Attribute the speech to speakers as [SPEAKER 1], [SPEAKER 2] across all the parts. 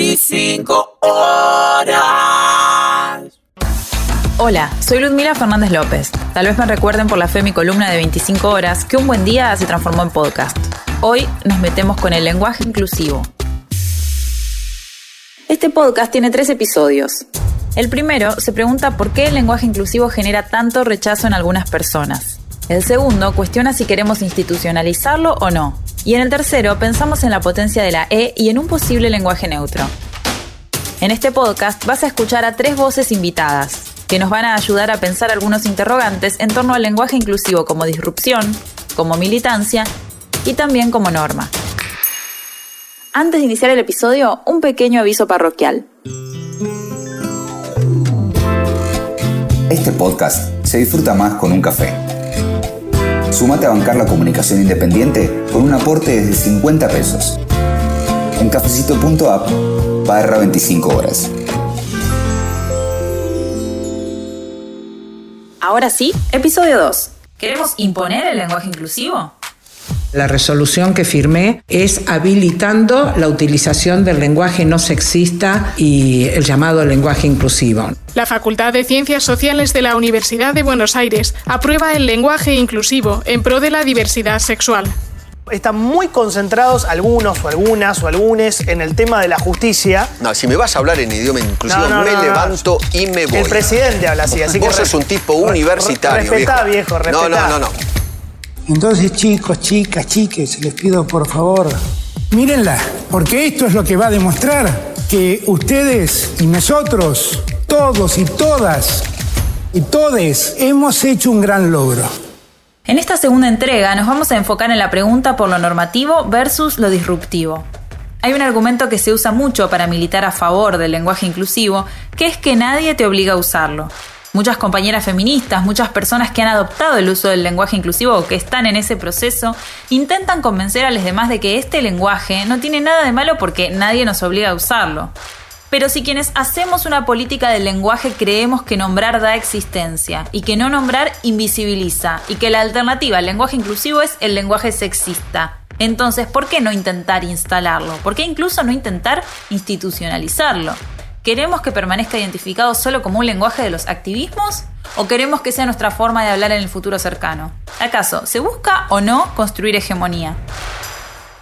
[SPEAKER 1] 25 horas.
[SPEAKER 2] Hola, soy Ludmila Fernández López. Tal vez me recuerden por la fe mi columna de 25 horas que un buen día se transformó en podcast. Hoy nos metemos con el lenguaje inclusivo. Este podcast tiene tres episodios. El primero se pregunta por qué el lenguaje inclusivo genera tanto rechazo en algunas personas. El segundo cuestiona si queremos institucionalizarlo o no. Y en el tercero pensamos en la potencia de la E y en un posible lenguaje neutro. En este podcast vas a escuchar a tres voces invitadas, que nos van a ayudar a pensar algunos interrogantes en torno al lenguaje inclusivo como disrupción, como militancia y también como norma. Antes de iniciar el episodio, un pequeño aviso parroquial.
[SPEAKER 3] Este podcast se disfruta más con un café. Sumate a bancar la comunicación independiente con un aporte desde 50 pesos. En cafecito.app barra 25 horas.
[SPEAKER 2] Ahora sí, episodio 2. ¿Queremos imponer el lenguaje inclusivo?
[SPEAKER 4] La resolución que firmé es habilitando la utilización del lenguaje no sexista y el llamado lenguaje inclusivo.
[SPEAKER 5] La Facultad de Ciencias Sociales de la Universidad de Buenos Aires aprueba el lenguaje inclusivo en pro de la diversidad sexual.
[SPEAKER 6] Están muy concentrados algunos o algunas o algunes en el tema de la justicia.
[SPEAKER 7] No, si me vas a hablar en idioma inclusivo,
[SPEAKER 6] No, no,
[SPEAKER 7] me
[SPEAKER 6] no, no.
[SPEAKER 7] levanto y me voy.
[SPEAKER 6] El presidente habla así, así que
[SPEAKER 7] Vos sos un tipo universitario,
[SPEAKER 6] respetá, viejo,
[SPEAKER 7] No,
[SPEAKER 6] respetá.
[SPEAKER 7] no, no, no.
[SPEAKER 8] Entonces, chicos, chicas, chiques, les pido por favor, mírenla, porque esto es lo que va a demostrar que ustedes y nosotros, todos y todas y todes, hemos hecho un gran logro.
[SPEAKER 2] En esta segunda entrega nos vamos a enfocar en la pregunta por lo normativo versus lo disruptivo. Hay un argumento que se usa mucho para militar a favor del lenguaje inclusivo, que es que nadie te obliga a usarlo. Muchas compañeras feministas, muchas personas que han adoptado el uso del lenguaje inclusivo o que están en ese proceso, intentan convencer a los demás de que este lenguaje no tiene nada de malo porque nadie nos obliga a usarlo. Pero si quienes hacemos una política del lenguaje creemos que nombrar da existencia y que no nombrar invisibiliza y que la alternativa al lenguaje inclusivo es el lenguaje sexista, entonces ¿por qué no intentar instalarlo? ¿Por qué incluso no intentar institucionalizarlo? ¿Queremos que permanezca identificado solo como un lenguaje de los activismos? ¿O queremos que sea nuestra forma de hablar en el futuro cercano? ¿Acaso se busca o no construir hegemonía?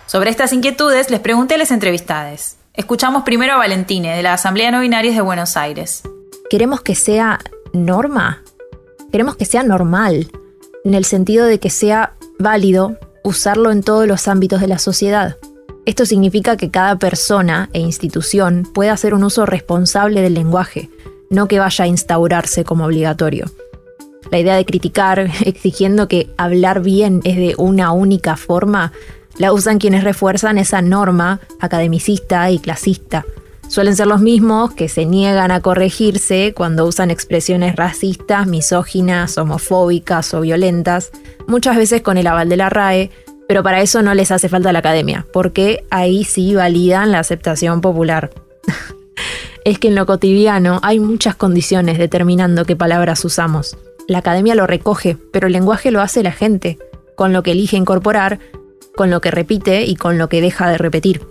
[SPEAKER 2] Sobre estas inquietudes les pregunté a las entrevistades. Escuchamos primero a Valentine, de la Asamblea No Binarias de Buenos Aires.
[SPEAKER 9] queremos que sea norma, queremos que sea normal, en el sentido de que sea válido usarlo en todos los ámbitos de la sociedad. Esto significa que cada persona e institución pueda hacer un uso responsable del lenguaje, no que vaya a instaurarse como obligatorio. La idea de criticar, exigiendo que hablar bien es de una única forma, la usan quienes refuerzan esa norma academicista y clasista. Suelen ser los mismos que se niegan a corregirse cuando usan expresiones racistas, misóginas, homofóbicas o violentas, muchas veces con el aval de la RAE, pero para eso no les hace falta la academia, porque ahí sí validan la aceptación popular. es que en lo cotidiano hay muchas condiciones determinando qué palabras usamos. La academia lo recoge, pero el lenguaje lo hace la gente, con lo que elige incorporar, con lo que repite y con lo que deja de repetir.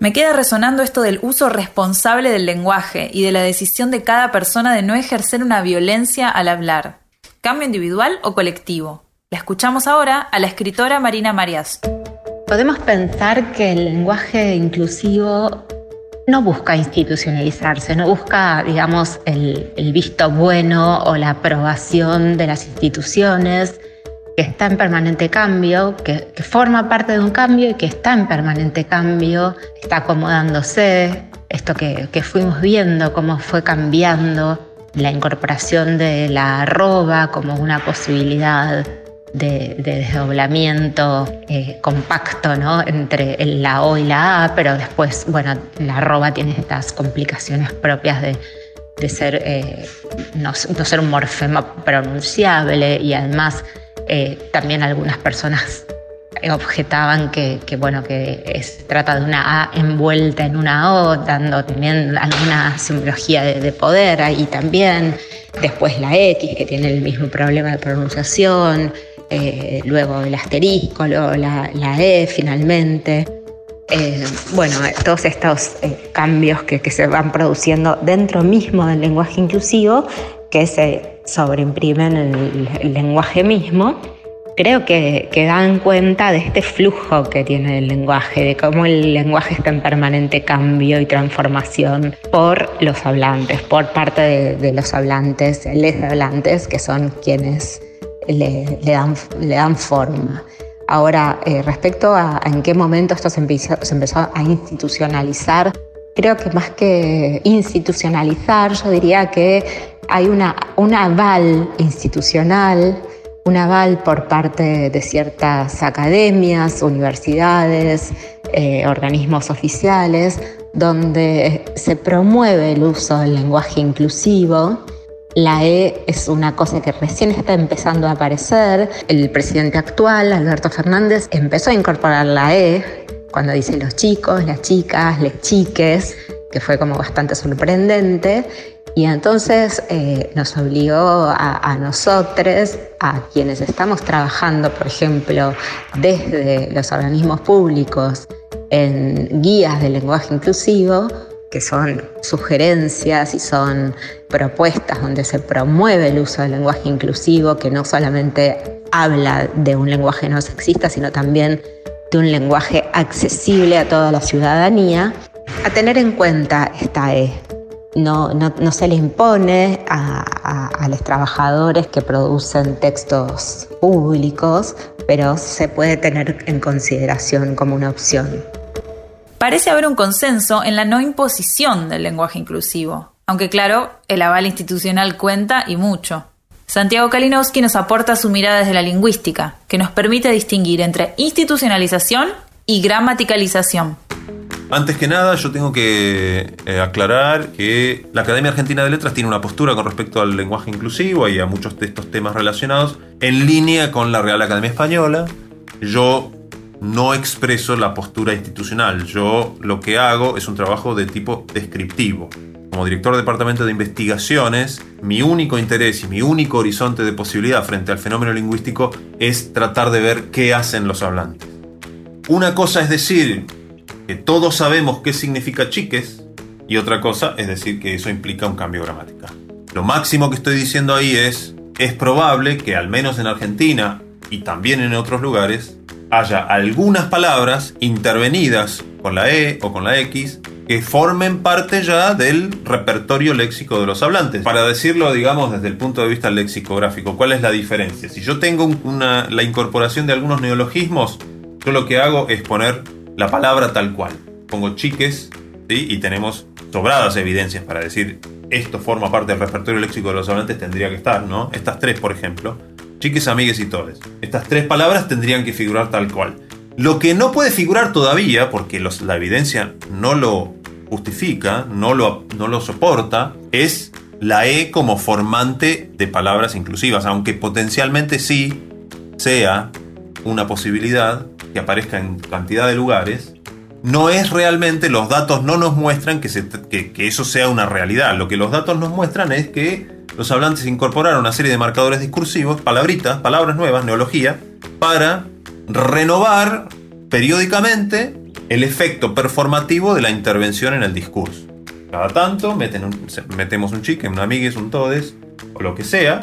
[SPEAKER 2] Me queda resonando esto del uso responsable del lenguaje y de la decisión de cada persona de no ejercer una violencia al hablar. ¿Cambio individual o colectivo? La escuchamos ahora a la escritora Marina Marias.
[SPEAKER 10] Podemos pensar que el lenguaje inclusivo no busca institucionalizarse, no busca, digamos, el, el visto bueno o la aprobación de las instituciones, que está en permanente cambio, que, que forma parte de un cambio y que está en permanente cambio, está acomodándose, esto que, que fuimos viendo, cómo fue cambiando, la incorporación de la arroba como una posibilidad de, de desdoblamiento eh, compacto ¿no? entre la O y la A, pero después, bueno, la arroba tiene estas complicaciones propias de, de ser, eh, no, ser un morfema pronunciable y además eh, también algunas personas objetaban que, bueno, que se trata de una A envuelta en una O, dando también alguna simbología de, de poder ahí también. Después la X, que tiene el mismo problema de pronunciación. Eh, luego el asterisco, luego la, la E finalmente. eh, bueno, todos estos eh, cambios que, que, se van produciendo dentro mismo del lenguaje inclusivo, que se sobreimprimen en el, el lenguaje mismo, creo que, que, dan cuenta de este flujo que tiene el lenguaje, de cómo el lenguaje está en permanente cambio y transformación por los hablantes, por parte de, de los hablantes, les hablantes, que son quienes le, dan, le dan forma. Ahora, eh, respecto a, a, en qué momento esto se empezó, se empezó a institucionalizar, creo que más que institucionalizar, yo diría que hay una, un aval institucional, un aval por parte de ciertas academias, universidades, eh, organismos oficiales, donde se promueve el uso del lenguaje inclusivo la E es una cosa que recién está empezando a aparecer. El presidente actual, Alberto Fernández, empezó a incorporar la E cuando dice los chicos, las chicas, les chiques, que fue como bastante sorprendente. Y entonces eh, nos obligó a, a nosotros, a quienes estamos trabajando, por ejemplo, desde los organismos públicos en guías de lenguaje inclusivo, que son sugerencias y son propuestas donde se promueve el uso del lenguaje inclusivo, que no solamente habla de un lenguaje no sexista, sino también de un lenguaje accesible a toda la ciudadanía, a tener en cuenta esta E. No, no, no se le impone a, a, a los trabajadores que producen textos públicos, pero se puede tener en consideración como una opción.
[SPEAKER 2] Parece haber un consenso en la no imposición del lenguaje inclusivo, aunque claro, el aval institucional cuenta y mucho. Santiago Kalinowski nos aporta su mirada desde la lingüística, que nos permite distinguir entre institucionalización y gramaticalización.
[SPEAKER 11] Antes que nada, yo tengo que eh, aclarar que la Academia Argentina de Letras tiene una postura con respecto al lenguaje inclusivo y a muchos de estos temas relacionados en línea con la Real Academia Española. Yo no expreso la postura institucional. Yo lo que hago es un trabajo de tipo descriptivo. Como director de departamento de investigaciones, mi único interés y mi único horizonte de posibilidad frente al fenómeno lingüístico es tratar de ver qué hacen los hablantes. Una cosa es decir que todos sabemos qué significa chiques y otra cosa es decir que eso implica un cambio gramatical. Lo máximo que estoy diciendo ahí es, es probable que al menos en Argentina y también en otros lugares haya algunas palabras intervenidas con la E o con la X que formen parte ya del repertorio léxico de los hablantes. Para decirlo, digamos, desde el punto de vista lexicográfico, ¿cuál es la diferencia? Si yo tengo una, la incorporación de algunos neologismos, yo lo que hago es poner la palabra tal cual. Pongo chiques ¿sí? y tenemos sobradas evidencias para decir esto forma parte del repertorio léxico de los hablantes, tendría que estar, ¿no? Estas tres, por ejemplo chiques, amigues y todes. Estas tres palabras tendrían que figurar tal cual. Lo que no puede figurar todavía, porque los, la evidencia no lo justifica, no lo, no lo soporta, es la E como formante de palabras inclusivas, aunque potencialmente sí sea una posibilidad que aparezca en cantidad de lugares, no es realmente, los datos no nos muestran que, que eso sea una realidad. Lo que los datos nos muestran es que los hablantes incorporaron una serie de marcadores discursivos, palabritas, palabras nuevas, neología, para renovar periódicamente el efecto performativo de la intervención en el discurso. Cada tanto meten metemos un chique, un amigues, un todes, o lo que sea.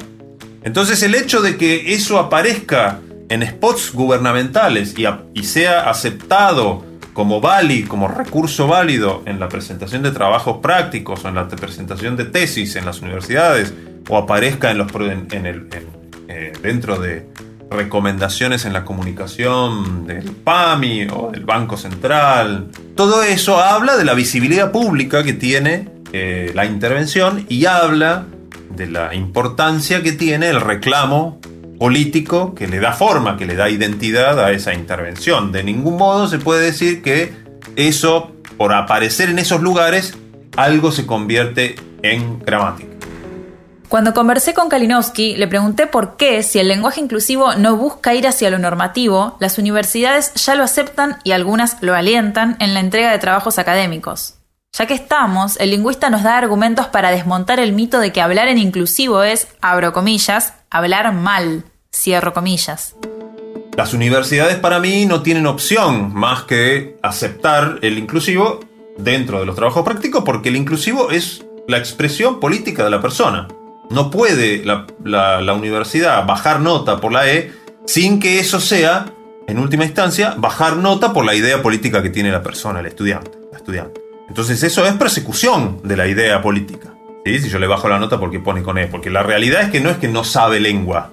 [SPEAKER 11] Entonces el hecho de que eso aparezca en spots gubernamentales y, y sea aceptado como válido, como recurso válido en la presentación de trabajos prácticos o en la presentación de tesis en las universidades o aparezca en los, en, el, eh, dentro de recomendaciones en la comunicación del PAMI o del Banco Central. Todo eso habla de la visibilidad pública que tiene eh, la intervención y habla de la importancia que tiene el reclamo político que le da forma, que le da identidad a esa intervención. De ningún modo se puede decir que eso, por aparecer en esos lugares, algo se convierte en gramática.
[SPEAKER 2] Cuando conversé con Kalinowski, le pregunté por qué, si el lenguaje inclusivo no busca ir hacia lo normativo, las universidades ya lo aceptan y algunas lo alientan en la entrega de trabajos académicos. Ya que estamos, el lingüista nos da argumentos para desmontar el mito de que hablar en inclusivo es, abro comillas, hablar mal, cierro comillas.
[SPEAKER 11] Las universidades para mí no tienen opción más que aceptar el inclusivo dentro de los trabajos prácticos porque el inclusivo es la expresión política de la persona. No puede la, universidad bajar nota por la E sin que eso sea, en última instancia, bajar nota por la idea política que tiene la persona, el estudiante. estudiante. Entonces eso es persecución de la idea política. ¿Sí? Si yo le bajo la nota porque pone con E. Porque la realidad es que no es que no sabe lengua.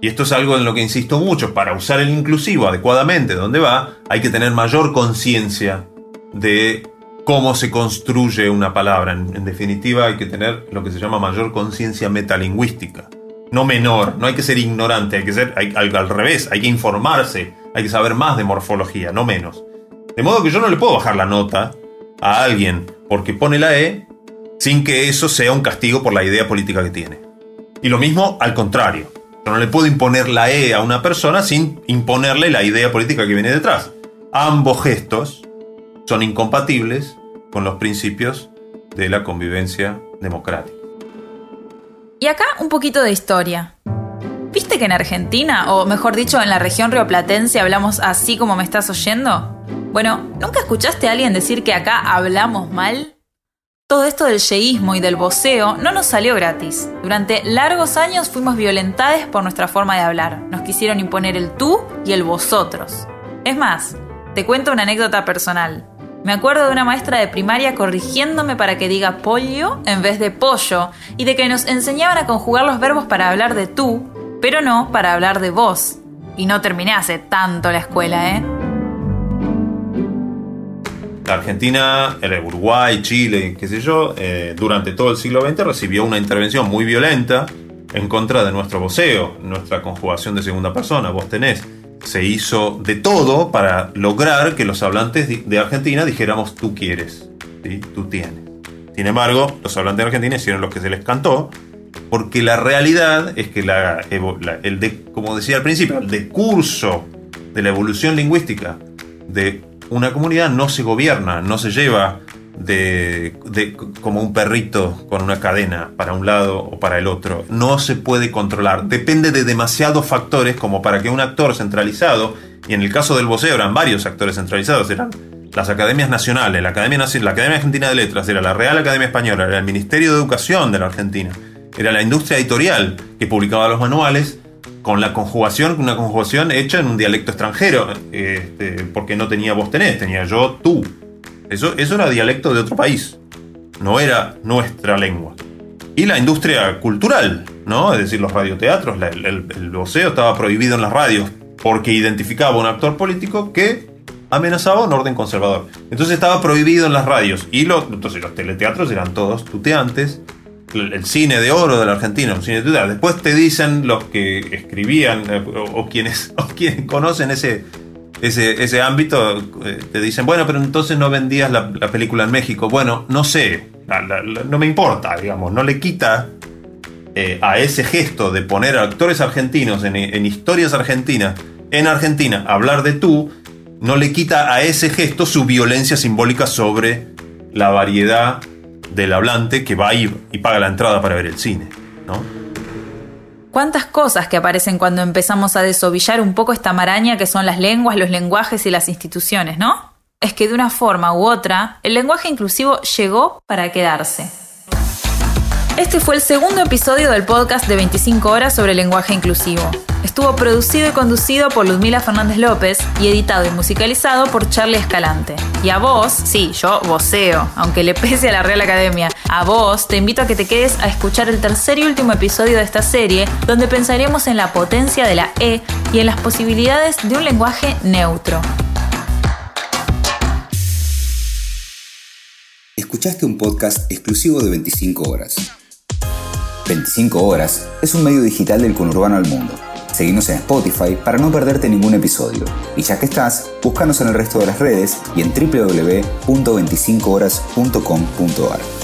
[SPEAKER 11] Y esto es algo en lo que insisto mucho. Para usar el inclusivo adecuadamente donde va, hay que tener mayor conciencia de cómo se construye una palabra. En, definitiva, hay que tener lo que se llama mayor conciencia metalingüística. No menor, no hay que ser ignorante, hay que ser hay- al, al revés, hay que informarse, hay que saber más de morfología, no menos. De modo que yo no le puedo bajar la nota a alguien porque pone la E sin que eso sea un castigo por la idea política que tiene. Y lo mismo al contrario. Yo no le puedo imponer la E a una persona sin imponerle la idea política que viene detrás. Ambos gestos son incompatibles con los principios de la convivencia democrática.
[SPEAKER 2] Y acá un poquito de historia. ¿Viste que en Argentina, o mejor dicho, en la región rioplatense hablamos así como me estás oyendo? Bueno, ¿nunca escuchaste a alguien decir que acá hablamos mal? Todo esto del yeísmo y del voceo no nos salió gratis. Durante largos años fuimos violentados por nuestra forma de hablar. Nos quisieron imponer el tú y el vosotros. Es más, te cuento una anécdota personal. Me acuerdo de una maestra de primaria corrigiéndome para que diga pollo en vez de pollo y de que nos enseñaban a conjugar los verbos para hablar de tú, pero no para hablar de vos. Y no terminé hace tanto la escuela, ¿eh?
[SPEAKER 11] Argentina, el Uruguay, Chile, qué sé yo, eh, durante todo el siglo XX recibió una intervención muy violenta en contra de nuestro voceo, nuestra conjugación de segunda persona, vos tenés. Se hizo de todo para lograr que los hablantes de Argentina dijéramos tú quieres, tú tienes. Sin embargo, los hablantes de Argentina hicieron lo que se les cantó, porque la realidad es que la- el de, como decía al principio, el decurso de la evolución lingüística de una comunidad no se gobierna, no se lleva de, como un perrito con una cadena para un lado o para el otro. No se puede controlar. Depende de demasiados factores como para que un actor centralizado, y en el caso del voceo eran varios actores centralizados, eran las academias nacionales, la Academia, la Academia Argentina de Letras, era la Real Academia Española, era el Ministerio de Educación de la Argentina, era la industria editorial que publicaba los manuales con la conjugación, una conjugación hecha en un dialecto extranjero, este, porque no tenía vos tenés, tenía yo tú. Eso, eso era dialecto de otro país, no era nuestra lengua. Y la industria cultural, ¿no? Es decir, los radioteatros, el, el voceo estaba prohibido en las radios porque identificaba a un actor político que amenazaba un orden conservador. Entonces estaba prohibido en las radios. Y los, entonces los teleteatros eran todos tuteantes. El, el cine de oro de la Argentina, un cine tuteante. Después te dicen los que escribían eh, o, quienes, o quienes conocen ese, ese, ese ámbito, eh, te dicen, bueno, pero entonces no vendías la, la película en México. Bueno, no sé, no me importa, digamos, no le quita eh, a ese gesto de poner a actores argentinos en, en historias argentinas, en Argentina, hablar de tú, no le quita a ese gesto su violencia simbólica sobre la variedad del hablante que va y, y paga la entrada para ver el cine, ¿no?
[SPEAKER 2] ¿Cuántas cosas que aparecen cuando empezamos a desovillar un poco esta maraña que son las lenguas, los lenguajes y las instituciones, ¿no? Es que de una forma u otra, el lenguaje inclusivo llegó para quedarse. Este fue el segundo episodio del podcast de 25 horas sobre lenguaje inclusivo. Estuvo producido y conducido por Ludmila Fernández López y editado y musicalizado por Charlie Escalante. Y a vos, sí, yo voceo, aunque le pese a la Real Academia, a vos te invito a que te quedes a escuchar el tercer y último episodio de esta serie, donde pensaremos en la potencia de la E y en las posibilidades de un lenguaje neutro.
[SPEAKER 3] Escuchaste un podcast exclusivo de 25 horas. 25 horas es un medio digital del conurbano al mundo. Seguinos en Spotify para no perderte ningún episodio. Y ya que estás, búscanos en el resto de las redes y en www.25horas.com.ar.